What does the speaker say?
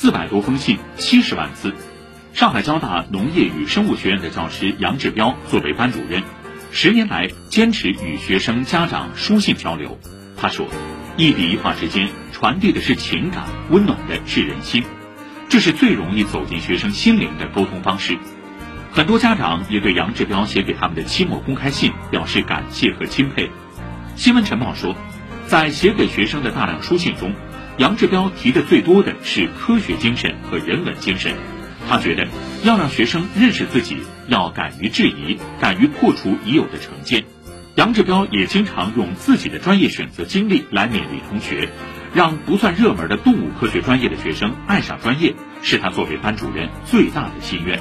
四百多封信，七十万字。上海交大农业与生物学院的教师杨志彪作为班主任，十年来坚持与学生家长书信交流。他说，一笔一画之间传递的是情感，温暖的是人心，这是最容易走进学生心灵的沟通方式。很多家长也对杨志彪写给他们的期末公开信表示感谢和钦佩。新闻晨报说，在写给学生的大量书信中，杨志彪提的最多的是科学精神和人文精神。他觉得，要让学生认识自己，要敢于质疑，敢于破除已有的成见。杨志彪也经常用自己的专业选择经历来勉励同学，让不算热门的动物科学专业的学生爱上专业，是他作为班主任最大的心愿。